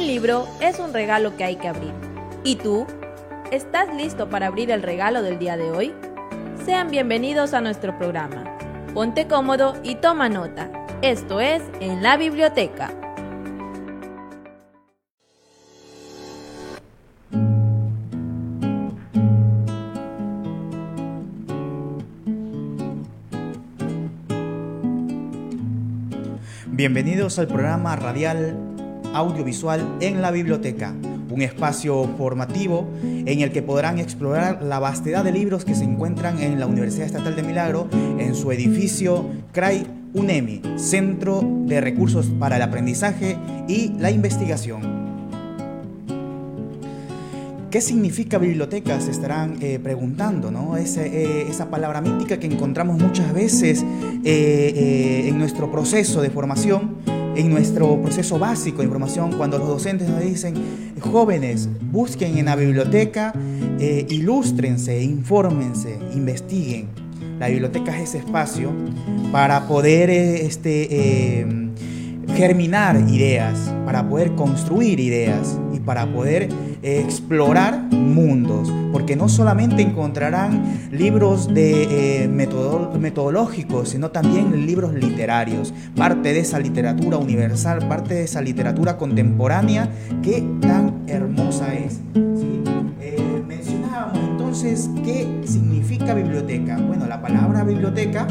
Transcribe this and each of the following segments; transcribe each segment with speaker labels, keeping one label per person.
Speaker 1: Un libro es un regalo que hay que abrir. ¿Y tú? ¿Estás listo para abrir el regalo del día de hoy? Sean bienvenidos a nuestro programa. Ponte cómodo y toma nota. Esto es En la Biblioteca.
Speaker 2: Bienvenidos al programa radial audiovisual en la biblioteca, un espacio formativo en el que podrán explorar la vastedad de libros que se encuentran en la Universidad Estatal de Milagro en su edificio CRAI UNEMI, Centro de Recursos para el Aprendizaje y la Investigación. ¿Qué significa biblioteca? Se estarán eh, preguntando, ¿no? Eh, esa palabra mítica que encontramos muchas veces eh, en nuestro proceso de formación, en nuestro proceso básico de formación, cuando los docentes nos dicen, jóvenes, busquen en la biblioteca, ilústrense, infórmense, investiguen. La biblioteca es ese espacio para poder este, germinar ideas, para poder construir ideas y para poder explorar mundos, porque no solamente encontrarán libros de, eh, metodológicos, sino también libros literarios, parte de esa literatura universal, parte de esa literatura contemporánea que tan hermosa es. Eh, mencionábamos entonces qué significa biblioteca. Bueno, la palabra biblioteca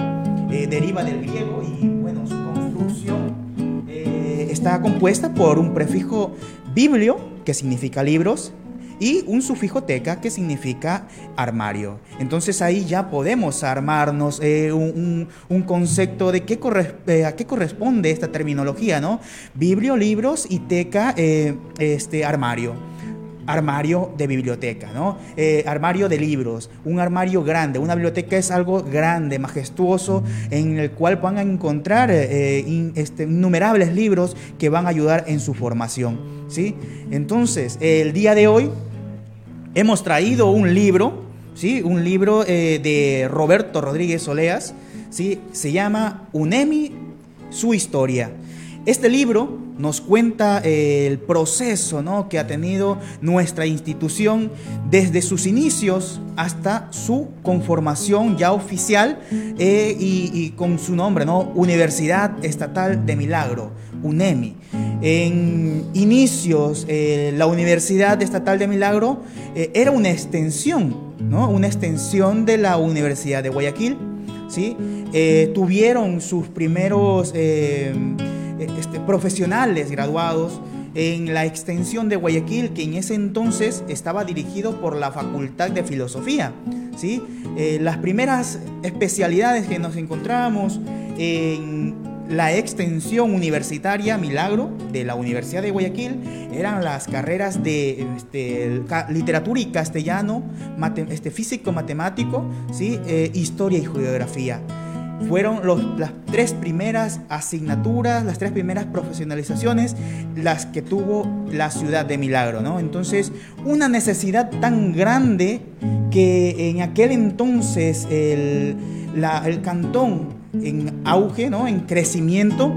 Speaker 2: eh, deriva del griego y bueno, su construcción está compuesta por un prefijo biblio, que significa libros, y un sufijo teca que significa armario. Entonces ahí ya podemos armarnos eh, un, concepto de qué eh, a qué corresponde esta terminología, ¿no? Biblio, libros y teca, eh, este, armario armario de biblioteca, ¿no? Eh, armario de libros, un armario grande. Una biblioteca es algo grande, majestuoso, en el cual van a encontrar eh, este, innumerables libros que van a ayudar en su formación, ¿sí? Entonces, el día de hoy hemos traído un libro, ¿sí? Un libro eh, de Roberto Rodríguez Oleas, ¿sí? Se llama UNEMI, su historia. Este libro nos cuenta eh, el proceso ¿no? que ha tenido nuestra institución desde sus inicios hasta su conformación ya oficial eh, y, con su nombre, ¿no? Universidad Estatal de Milagro, UNEMI. En inicios, eh, la Universidad Estatal de Milagro era una extensión, ¿no? una extensión de la Universidad de Guayaquil. ¿sí? tuvieron sus primeros profesionales graduados en la extensión de Guayaquil, que en ese entonces estaba dirigido por la Facultad de Filosofía. ¿sí? Eh, las primeras especialidades que nos encontramos en la extensión universitaria Milagro de la Universidad de Guayaquil eran las carreras de este, literatura y castellano, este, físico-matemático, ¿sí? Eh, historia y geografía fueron las tres primeras asignaturas, las tres primeras profesionalizaciones, las que tuvo la ciudad de Milagro, ¿no? Entonces, una necesidad tan grande que en aquel entonces el, el cantón en auge, ¿no? En crecimiento,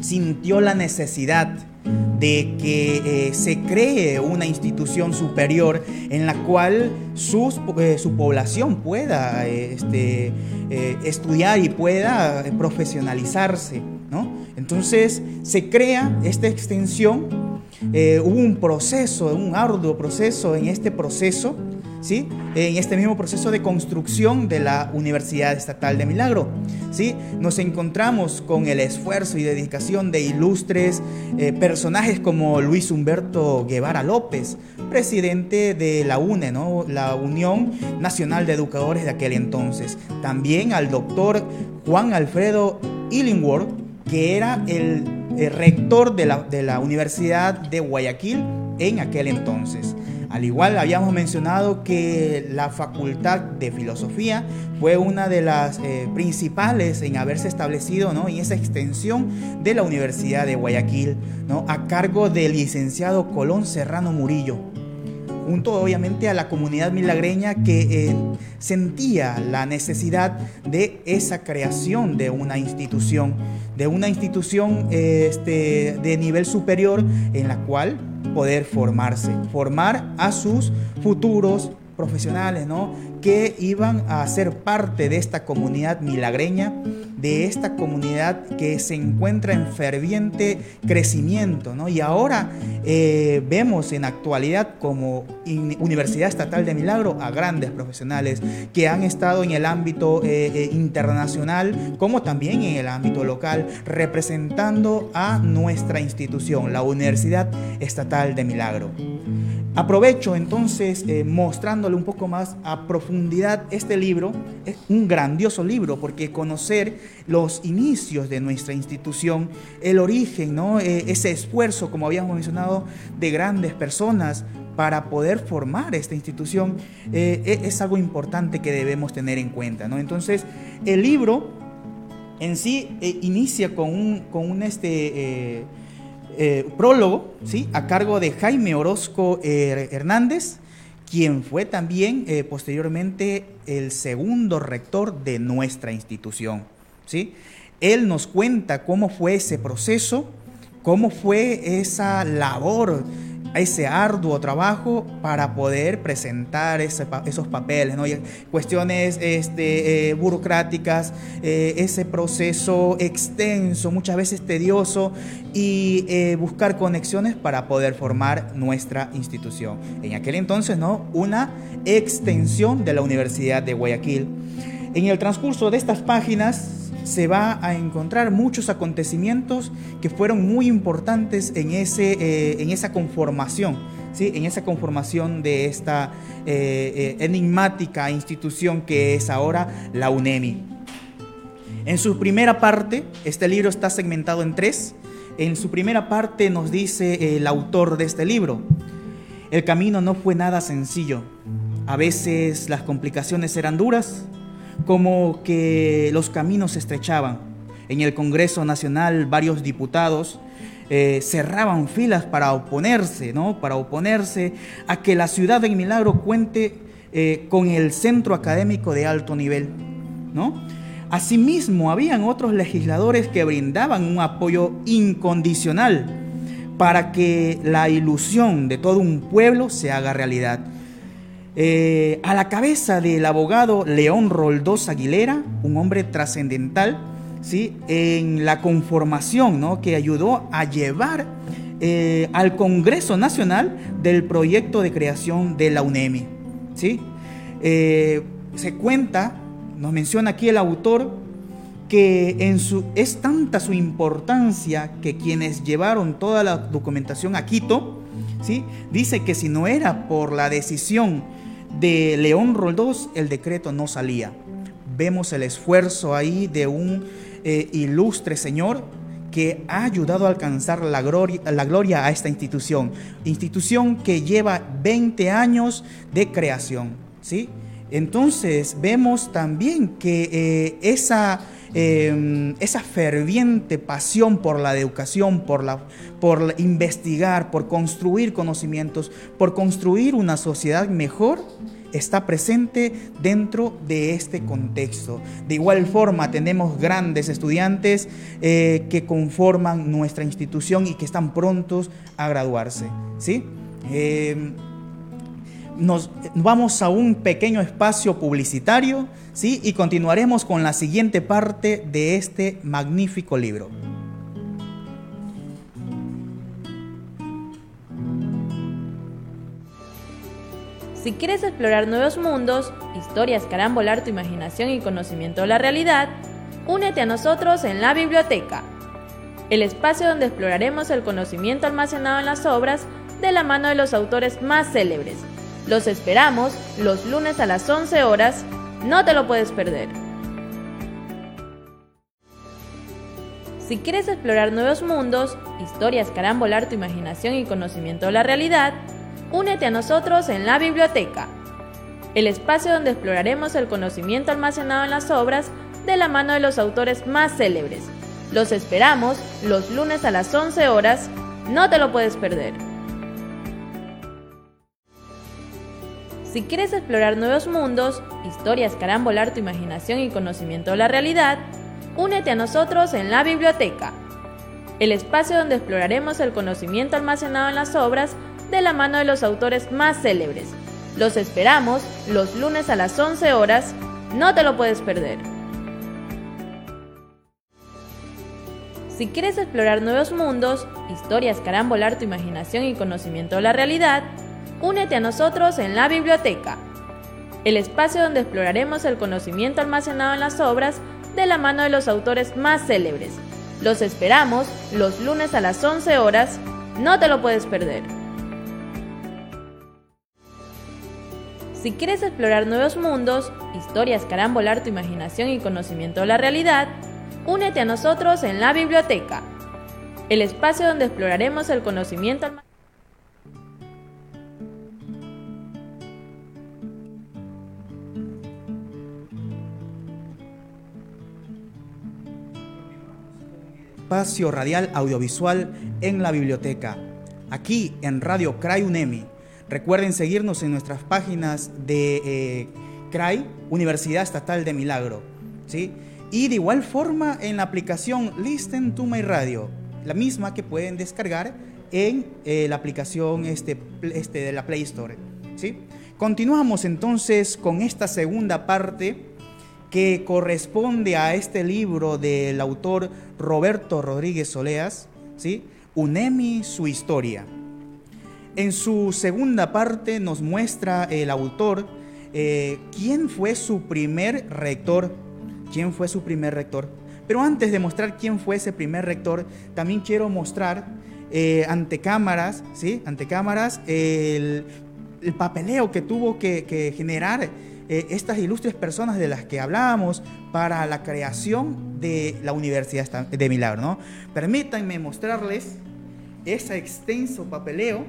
Speaker 2: sintió la necesidad de que eh, se cree una institución superior en la cual eh, su población pueda este, eh, estudiar y pueda profesionalizarse. ¿no? Entonces se crea esta extensión, hubo un proceso, un arduo proceso en este proceso ¿sí? en este mismo proceso de construcción de la Universidad Estatal de Milagro. ¿sí? Nos encontramos con el esfuerzo y dedicación de ilustres eh, personajes como Luis Humberto Guevara López, presidente de la UNE, ¿no? la Unión Nacional de Educadores de aquel entonces. También al doctor Juan Alfredo Illingworth, que era el, rector de la, de la Universidad de Guayaquil en aquel entonces. Al igual habíamos mencionado que la Facultad de Filosofía fue una de las eh, principales en haberse establecido ¿no? en esa extensión de la Universidad de Guayaquil, ¿no? a cargo del licenciado Colón Serrano Murillo. junto obviamente a la comunidad milagreña que eh, sentía la necesidad de esa creación de una institución, de una institución este, de nivel superior en la cual poder formarse, formar a sus futuros profesionales, ¿no? Que iban a ser parte de esta comunidad milagreña, de esta comunidad que se encuentra en ferviente crecimiento, ¿no? Y ahora eh, vemos en actualidad como Universidad Estatal de Milagro a grandes profesionales que han estado en el ámbito eh, eh, internacional como también en el ámbito local, representando a nuestra institución, la Universidad Estatal de Milagro. Aprovecho entonces eh, mostrándole un poco más a profundidad este libro. Es un grandioso libro porque conocer los inicios de nuestra institución, el origen, ¿no? Eh, ese esfuerzo, como habíamos mencionado, de grandes personas para poder formar esta institución, eh, e-, es algo importante que debemos tener en cuenta. ¿no? Entonces, el libro en sí inicia con un, con un este, eh, prólogo, ¿sí? A cargo de Jaime Orozco eh, Hernández, quien fue también eh, posteriormente el segundo rector de nuestra institución, ¿sí? Él nos cuenta cómo fue ese proceso, cómo fue esa labor ese arduo trabajo para poder presentar esos papeles, ¿no? cuestiones este, eh, burocráticas, eh, ese proceso extenso, muchas veces tedioso, y eh, buscar conexiones para poder formar nuestra institución. En aquel entonces, ¿no? Una extensión de la Universidad de Guayaquil. En el transcurso de estas páginas se va a encontrar muchos acontecimientos que fueron muy importantes en, ese, eh, en esa conformación, ¿sí? en esa conformación de esta eh, eh, enigmática institución que es ahora la UNEMI. En su primera parte, este libro está segmentado en tres. En su primera parte nos dice el autor de este libro, el camino no fue nada sencillo. A veces las complicaciones eran duras, como que los caminos se estrechaban. En el Congreso Nacional varios diputados eh, cerraban filas para oponerse, ¿no? Para oponerse a que la ciudad de Milagro cuente eh, con el centro académico de alto nivel, ¿no? Asimismo, habían otros legisladores que brindaban un apoyo incondicional para que la ilusión de todo un pueblo se haga realidad. Eh, a la cabeza del abogado León Roldós Aguilera, un hombre trascendental, ¿sí? en la conformación ¿no? que ayudó a llevar eh, al Congreso Nacional del proyecto de creación de la UNEMI. ¿sí? Eh, se cuenta, nos menciona aquí el autor, que es tanta su importancia que quienes llevaron toda la documentación a Quito, ¿sí? dice que si no era por la decisión de León Roldós el decreto no salía. Vemos el esfuerzo ahí de un eh, ilustre señor que ha ayudado a alcanzar la gloria, la gloria a esta institución, institución que lleva 20 años de creación, ¿sí? Entonces vemos también que eh, esa Em, esa ferviente pasión por la educación, por, la, por investigar, por construir conocimientos, por construir una sociedad mejor, está presente dentro de este contexto. De igual forma, tenemos grandes estudiantes eh, que conforman nuestra institución y que están prontos a graduarse. ¿sí? Em, nos vamos a un pequeño espacio publicitario, ¿sí? Y continuaremos con la siguiente parte de este magnífico libro.
Speaker 1: Si quieres explorar nuevos mundos, historias que harán volar tu imaginación y conocimiento de la realidad, únete a nosotros en la biblioteca, el espacio donde exploraremos el conocimiento almacenado en las obras de la mano de los autores más célebres los esperamos los lunes a las 11 horas, no te lo puedes perder. Si quieres explorar nuevos mundos, historias que harán volar tu imaginación y conocimiento de la realidad, únete a nosotros en la biblioteca, el espacio donde exploraremos el conocimiento almacenado en las obras de la mano de los autores más célebres. Los esperamos los lunes a las 11 horas, no te lo puedes perder. Si quieres explorar nuevos mundos, historias que harán volar tu imaginación y conocimiento de la realidad, únete a nosotros en la biblioteca, el espacio donde exploraremos el conocimiento almacenado en las obras de la mano de los autores más célebres. Los esperamos los lunes a las 11 horas, no te lo puedes perder. Si quieres explorar nuevos mundos, historias que harán volar tu imaginación y conocimiento de la realidad, únete a nosotros en la biblioteca, el espacio donde exploraremos el conocimiento almacenado en las obras de la mano de los autores más célebres. Los esperamos los lunes a las 11 horas, no te lo puedes perder. Si quieres explorar nuevos mundos, historias que harán volar tu imaginación y conocimiento de la realidad, únete a nosotros en la biblioteca, el espacio donde exploraremos el conocimiento
Speaker 2: espacio radial audiovisual en la biblioteca, aquí en Radio CRAI UNEMI. Recuerden seguirnos en nuestras páginas de eh, CRAI, Universidad Estatal de Milagro. ¿sí? Y de igual forma en la aplicación Listen to My Radio, la misma que pueden descargar en eh, la aplicación este, este de la Play Store. ¿sí? Continuamos entonces con esta segunda parte que corresponde a este libro del autor Roberto Rodríguez Soleas, ¿sí? UNEMI, su historia. En su segunda parte nos muestra el autor eh, quién fue su primer rector, quién fue su primer rector. Pero antes de mostrar quién fue ese primer rector, también quiero mostrar eh, ante cámaras, ¿sí? Ante cámaras, el, papeleo que tuvo que, generar eh, estas ilustres personas de las que hablábamos para la creación de la Universidad de Milagro. ¿no? Permítanme mostrarles ese extenso papeleo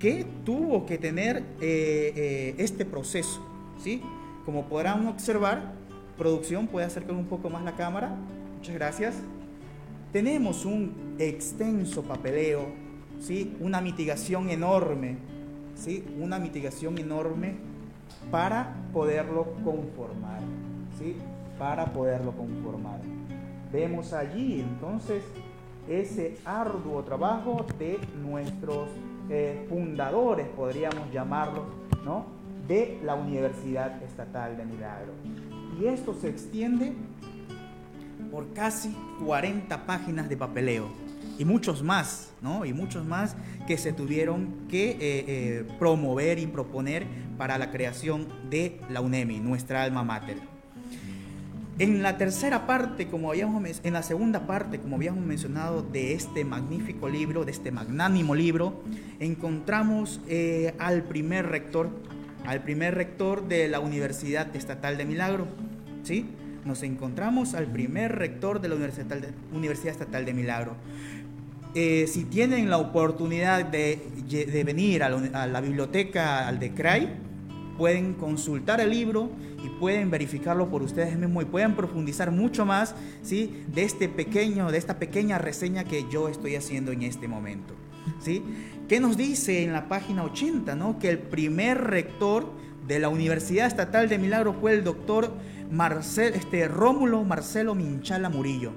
Speaker 2: que tuvo que tener eh, eh, este proceso. ¿sí? Como podrán observar, producción puede acercar un poco más la cámara. Muchas gracias. Tenemos un extenso papeleo, ¿sí? una mitigación enorme, ¿sí? una mitigación enorme para poderlo conformar, ¿sí? Para poderlo conformar. Vemos allí entonces ese arduo trabajo de nuestros eh, fundadores, podríamos llamarlo, ¿no? De la Universidad Estatal de Milagro. Y esto se extiende por casi 40 páginas de papeleo y muchos más, ¿no? Y muchos más que se tuvieron que eh, eh, promover y proponer para la creación de la UNEMI, nuestra alma mater. En la tercera parte, como habíamos en la segunda parte, como habíamos mencionado, de este magnífico libro, de este magnánimo libro, encontramos eh, al primer rector, al primer rector de la Universidad Estatal de Milagro, ¿sí? Nos encontramos al primer rector de la Universidad Estatal de Milagro. Eh, si tienen la oportunidad de, venir a la, biblioteca al de CRAI, pueden consultar el libro y pueden verificarlo por ustedes mismos y pueden profundizar mucho más ¿sí? de este pequeño, de esta pequeña reseña que yo estoy haciendo en este momento. ¿sí? ¿Qué nos dice en la página 80? ¿no? Que el primer rector de la Universidad Estatal de Milagro fue el doctor Marcel, este, Rómulo Marcelo Minchala Murillo,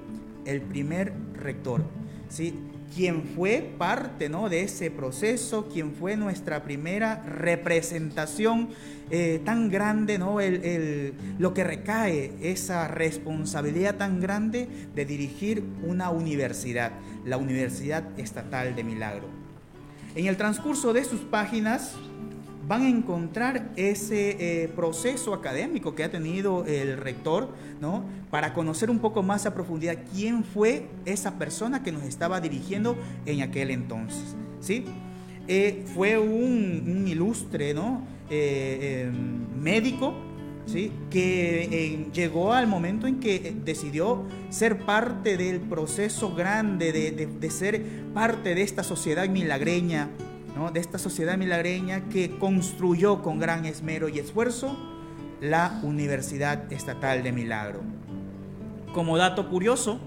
Speaker 2: el primer rector. ¿Sí? quien fue parte ¿no? de ese proceso, quien fue nuestra primera representación eh, tan grande, ¿no? El, lo que recae, esa responsabilidad tan grande de dirigir una universidad, la Universidad Estatal de Milagro. En el transcurso de sus páginas, van a encontrar ese eh, proceso académico que ha tenido el rector, ¿no? Para conocer un poco más a profundidad quién fue esa persona que nos estaba dirigiendo en aquel entonces, ¿sí? Eh, fue un, ilustre, ¿no? Eh, em, médico, ¿sí? Que llegó al momento en que decidió ser parte del proceso grande de, de ser parte de esta sociedad milagreña, de esta sociedad milagreña que construyó con gran esmero y esfuerzo la Universidad Estatal de Milagro. Como dato curioso,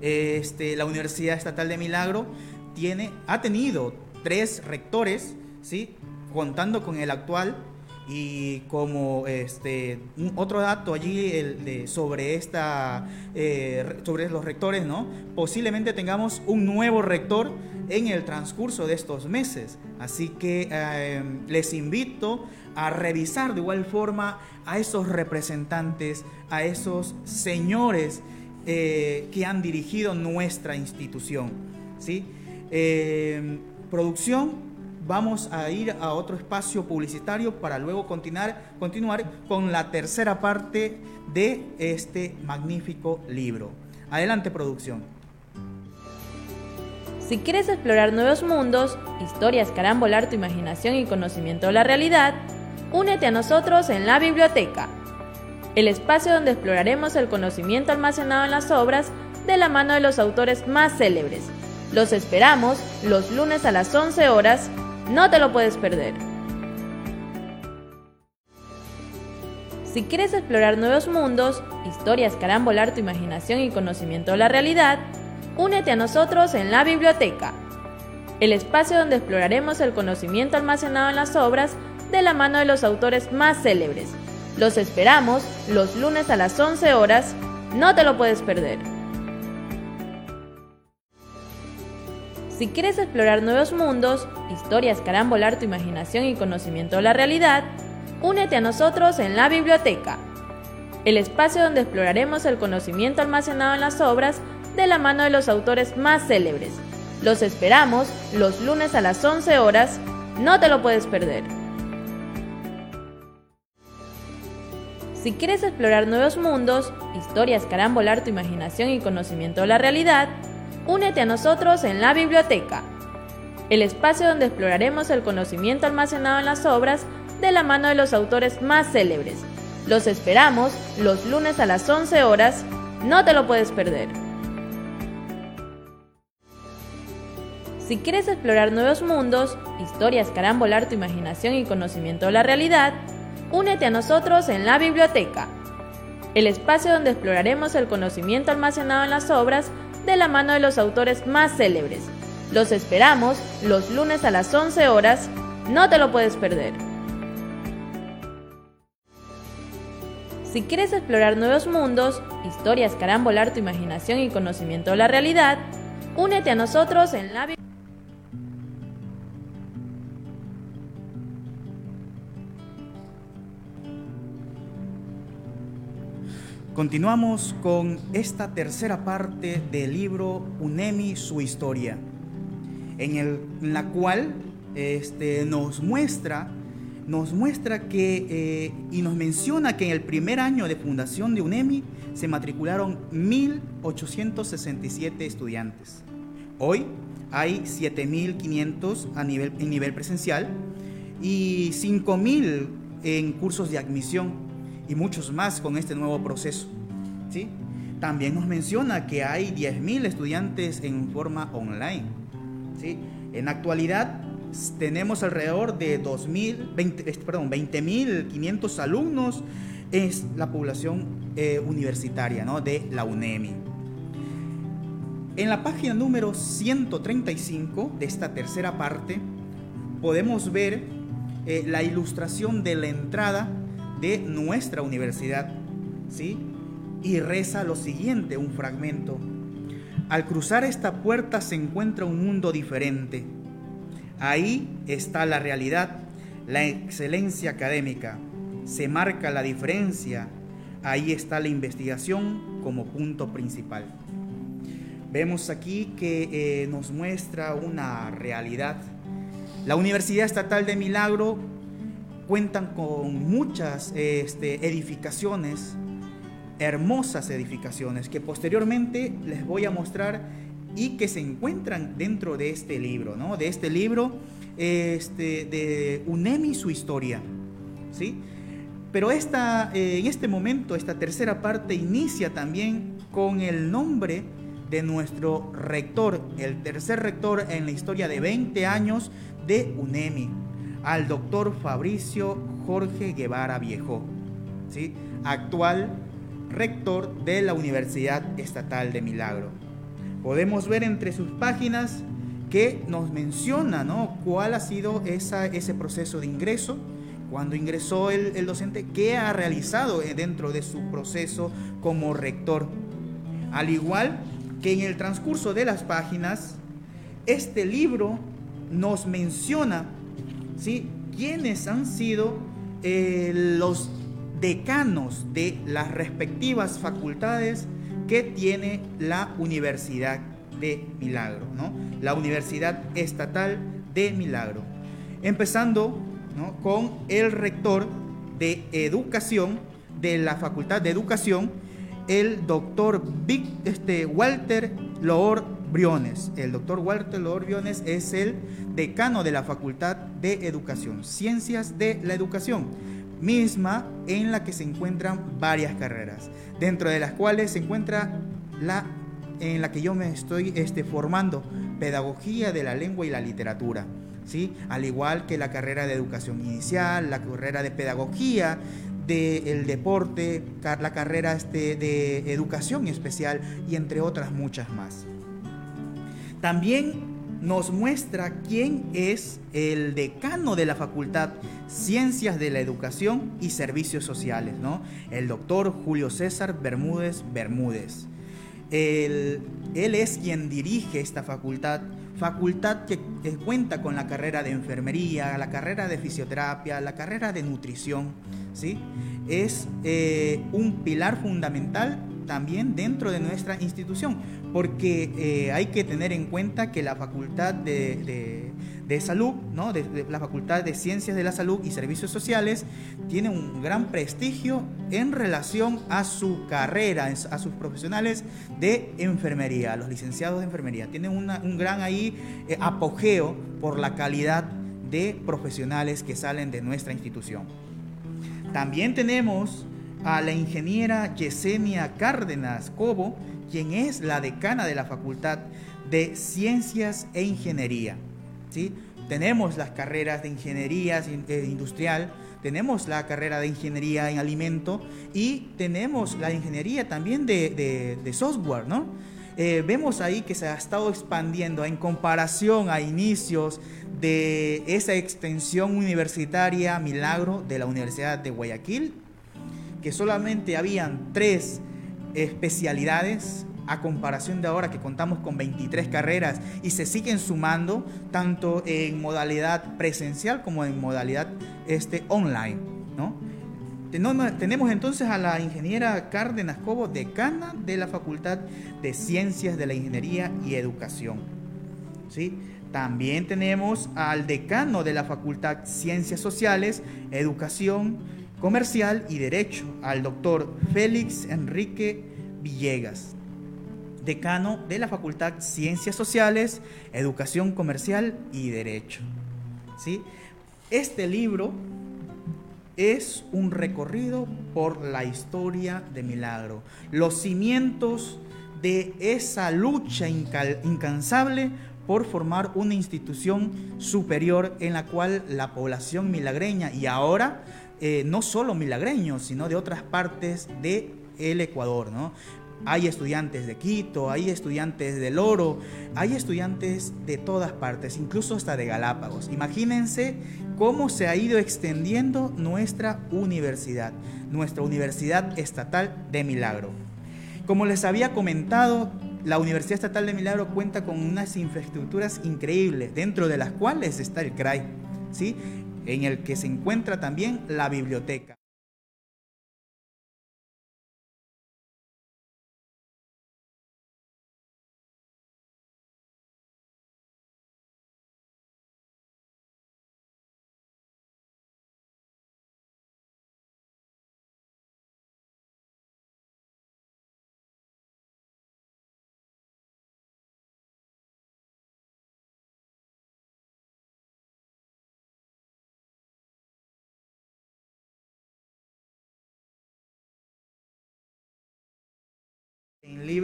Speaker 2: este, la Universidad Estatal de Milagro tiene, ha tenido tres rectores, ¿sí? contando con el actual, Y como este, otro dato allí sobre, esta, eh, sobre los rectores, ¿no? posiblemente tengamos un nuevo rector en el transcurso de estos meses. Así que eh, les invito a revisar de igual forma a esos representantes, a esos señores eh, que han dirigido nuestra institución. ¿sí? producción vamos a ir a otro espacio publicitario para luego continuar, con la tercera parte de este magnífico libro. Adelante producción.
Speaker 1: Si quieres explorar nuevos mundos, historias que harán volar tu imaginación y conocimiento de la realidad, únete a nosotros en la biblioteca, el espacio donde exploraremos el conocimiento almacenado en las obras de la mano de los autores más célebres. Los esperamos los lunes a las 11 horas no te lo puedes perder. Si quieres explorar nuevos mundos, historias que harán volar tu imaginación y conocimiento de la realidad, únete a nosotros en la biblioteca, el espacio donde exploraremos el conocimiento almacenado en las obras de la mano de los autores más célebres. Los esperamos los lunes a las 11 horas, no te lo puedes perder. Si quieres explorar nuevos mundos, historias que harán volar tu imaginación y conocimiento de la realidad, únete a nosotros en la biblioteca, el espacio donde exploraremos el conocimiento almacenado en las obras de la mano de los autores más célebres. Los esperamos los lunes a las 11 horas, no te lo puedes perder. Si quieres explorar nuevos mundos, historias que harán volar tu imaginación y conocimiento de la realidad, Únete a nosotros en la biblioteca, el espacio donde exploraremos el conocimiento almacenado en las obras de la mano de los autores más célebres. Los esperamos los lunes a las 11 horas, no te lo puedes perder. Si quieres explorar nuevos mundos, historias que harán volar tu imaginación y conocimiento de la realidad, únete a nosotros en la biblioteca, el espacio donde exploraremos el conocimiento almacenado en las obras de la mano de los autores más célebres. Los esperamos los lunes a las 11 horas, no te lo puedes perder. Si quieres explorar nuevos mundos, historias que harán volar tu imaginación y conocimiento de la realidad, únete a nosotros en la
Speaker 2: Continuamos con esta tercera parte del libro UNEMI, su historia, en, la cual este, nos muestra nos muestra que eh, y nos menciona que en el primer año de fundación de UNEMI se matricularon 1.867 estudiantes. Hoy hay 7.500 a nivel, en nivel presencial y 5.000 en cursos de admisión y muchos más con este nuevo proceso. ¿sí? También nos menciona que hay 10.000 estudiantes en forma online. ¿sí? En actualidad tenemos alrededor de 2.000, 20, perdón, 20.500 alumnos es la población eh, universitaria ¿no? de la UNEMI. En la página número 135 de esta tercera parte podemos ver eh, la ilustración de la entrada de nuestra universidad, ¿sí? Y reza lo siguiente, un fragmento. Al cruzar esta puerta se encuentra un mundo diferente. Ahí está la realidad, la excelencia académica. Se marca la diferencia. Ahí está la investigación como punto principal. Vemos aquí que eh, nos muestra una realidad. La Universidad Estatal de Milagro cuentan con muchas este, edificaciones, hermosas edificaciones, que posteriormente les voy a mostrar y que se encuentran dentro de este libro, ¿no? De este libro este, de UNEMI, su historia, ¿sí? Pero esta, eh, en este momento, esta tercera parte inicia también con el nombre de nuestro rector, el tercer rector en la historia de 20 años de UNEMI, al doctor Fabricio Jorge Guevara Viejo, ¿sí? actual rector de la Universidad Estatal de Milagro. Podemos ver entre sus páginas que nos menciona ¿no? cuál ha sido esa, ese proceso de ingreso, cuando ingresó el, el docente, qué ha realizado eh, dentro de su proceso como rector. Al igual que en el transcurso de las páginas, este libro nos menciona ¿sí? quiénes han sido eh, los decanos de las respectivas facultades que tiene la Universidad de Milagro, ¿no? la Universidad Estatal de Milagro. Empezando con el rector de Educación de la Facultad de Educación, el doctor Vic, este, Walter Loor Briones. El doctor Walter Loor Briones es el decano de la Facultad de Educación, Ciencias de la Educación, misma en la que se encuentran varias carreras, dentro de las cuales se encuentra la en la que yo me estoy este, formando, Pedagogía de la Lengua y la Literatura. ¿Sí? Al igual que la carrera de educación inicial, la carrera de pedagogía, del deporte, la carrera este, de educación especial y entre otras muchas más. También nos muestra quién es el decano de la Facultad Ciencias de la Educación y Servicios Sociales, ¿no? El doctor Julio César Bermúdez Bermúdez. Él, él es quien dirige esta facultad, facultad que cuenta con la carrera de enfermería, la carrera de fisioterapia, la carrera de nutrición, ¿sí? Es eh, un pilar fundamental también dentro de nuestra institución, porque eh, hay que tener en cuenta que la Facultad de, Salud, ¿no? De, la Facultad de Ciencias de la Salud y Servicios Sociales, tiene un gran prestigio en relación a su carrera, a sus profesionales de enfermería, los licenciados de enfermería. Tienen un gran ahí eh, apogeo por la calidad de profesionales que salen de nuestra institución. También tenemos a la ingeniera Yesenia Cárdenas Cobo, quien es la decana de la Facultad de Ciencias e Ingeniería. ¿sí? Tenemos las carreras de Ingeniería eh, Industrial, tenemos la carrera de Ingeniería en Alimento y tenemos la Ingeniería también de, software, ¿no? Eh, vemos ahí que se ha estado expandiendo en comparación a inicios de esa extensión universitaria Milagro de la Universidad de Guayaquil, que solamente habían tres especialidades a comparación de ahora que contamos con 23 carreras y se siguen sumando tanto en modalidad presencial como en modalidad este, online. ¿no? Tenemos entonces a la ingeniera Cárdenas Cobo, decana de la Facultad de Ciencias de la Ingeniería y Educación. ¿sí? También tenemos al decano de la Facultad Ciencias Sociales, Educación Comercial y Derecho, al doctor Félix Enrique Villegas, decano de la Facultad Ciencias Sociales, Educación Comercial y Derecho. ¿Sí? Este libro es un recorrido por la historia de Milagro, los cimientos de esa lucha incansable por formar una institución superior en la cual la población milagreña y ahora eh, no solo milagreños, sino de otras partes del el Ecuador, ¿no? Hay estudiantes de Quito, hay estudiantes del Oro, hay estudiantes de todas partes, incluso hasta de Galápagos. Imagínense cómo se ha ido extendiendo nuestra universidad, nuestra Universidad Estatal de Milagro. Como les había comentado, la Universidad Estatal de Milagro cuenta con unas infraestructuras increíbles, dentro de las cuales está el CRAI, ¿sí? en el que se encuentra también la biblioteca.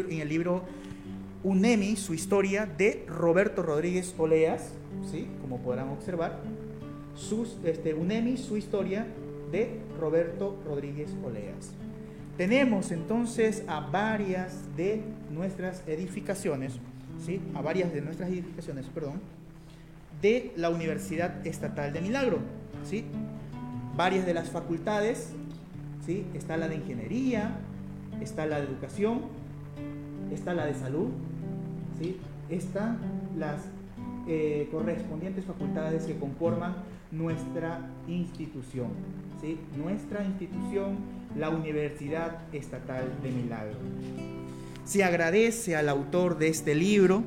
Speaker 2: Libro, en el libro UNEMI, su historia de Roberto Rodríguez Oleas, ¿sí? como podrán observar, sus, este, UNEMI, su historia de Roberto Rodríguez Oleas. Tenemos entonces a varias de nuestras edificaciones, ¿sí? a varias de nuestras edificaciones, perdón, de la Universidad Estatal de Milagro. ¿sí? varias de las facultades, ¿sí? está la de ingeniería, está la de educación, está la de salud, ¿sí? están las eh, correspondientes facultades que conforman nuestra institución, ¿sí? nuestra institución, la Universidad Estatal de Milagro. Se agradece al autor de este libro,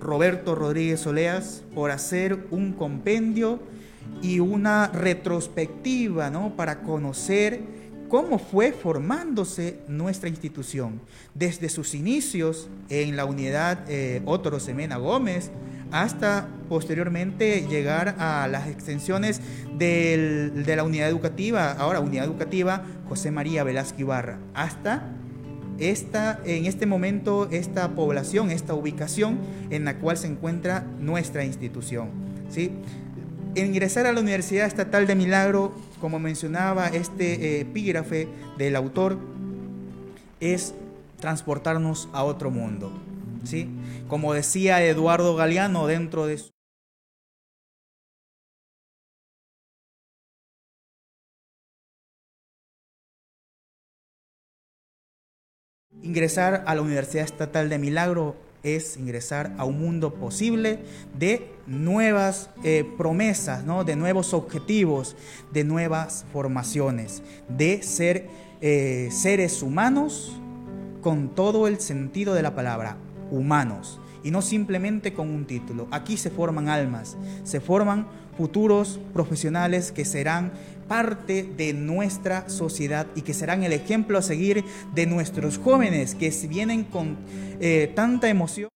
Speaker 2: Roberto Rodríguez Oleas, por hacer un compendio y una retrospectiva ¿no? para conocer cómo fue formándose nuestra institución, desde sus inicios en la unidad eh, Otro Semena Gómez, hasta posteriormente llegar a las extensiones de la unidad educativa, ahora unidad educativa José María Velázquez Ibarra, hasta esta, en este momento esta población, esta ubicación en la cual se encuentra nuestra institución. ¿sí? Ingresar a la Universidad Estatal de Milagro, como mencionaba este eh, epígrafe del autor, es transportarnos a otro mundo. ¿sí? Como decía Eduardo Galeano dentro de su Ingresar a la Universidad Estatal de Milagro es ingresar a un mundo posible de nuevas eh, promesas, ¿no? de nuevos objetivos, de nuevas formaciones, de ser eh, seres humanos con todo el sentido de la palabra, humanos y no simplemente con un título. Aquí se forman almas, se forman futuros profesionales que serán parte de nuestra sociedad y que serán el ejemplo a seguir de nuestros jóvenes que vienen con eh, tanta emoción.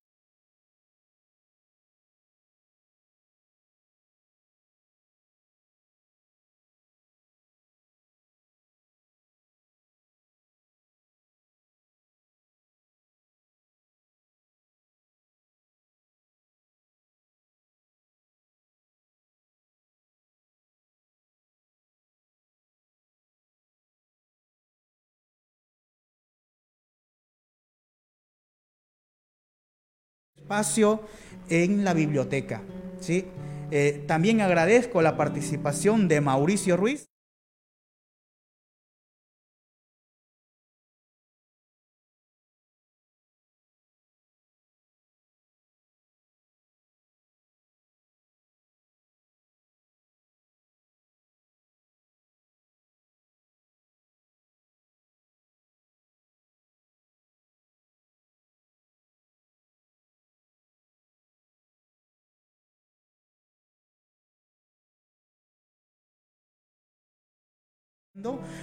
Speaker 2: Espacio en la biblioteca. ¿sí? Eh, también agradezco la participación de Mauricio Ruiz.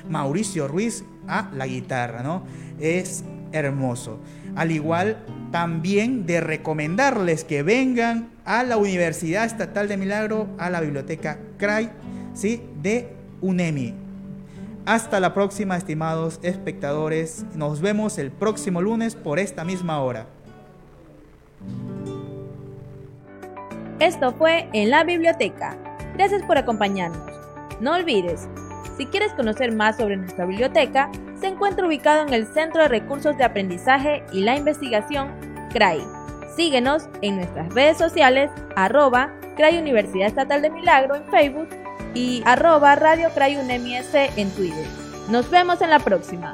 Speaker 2: Mauricio Ruiz a la guitarra, ¿no? Es hermoso. Al igual también de recomendarles que vengan a la Universidad Estatal de Milagro, a la Biblioteca CRAI, ¿sí? De UNEMI. Hasta la próxima, estimados espectadores. Nos vemos el próximo lunes por esta misma hora.
Speaker 1: Esto fue en la biblioteca. Gracias por acompañarnos. No olvides si quieres conocer más sobre nuestra biblioteca, se encuentra ubicado en el Centro de Recursos de Aprendizaje y la Investigación, CRAI. Síguenos en nuestras redes sociales, arroba CRAI Universidad Estatal de Milagro en Facebook y arroba Radio CRAI en Twitter. Nos vemos en la próxima.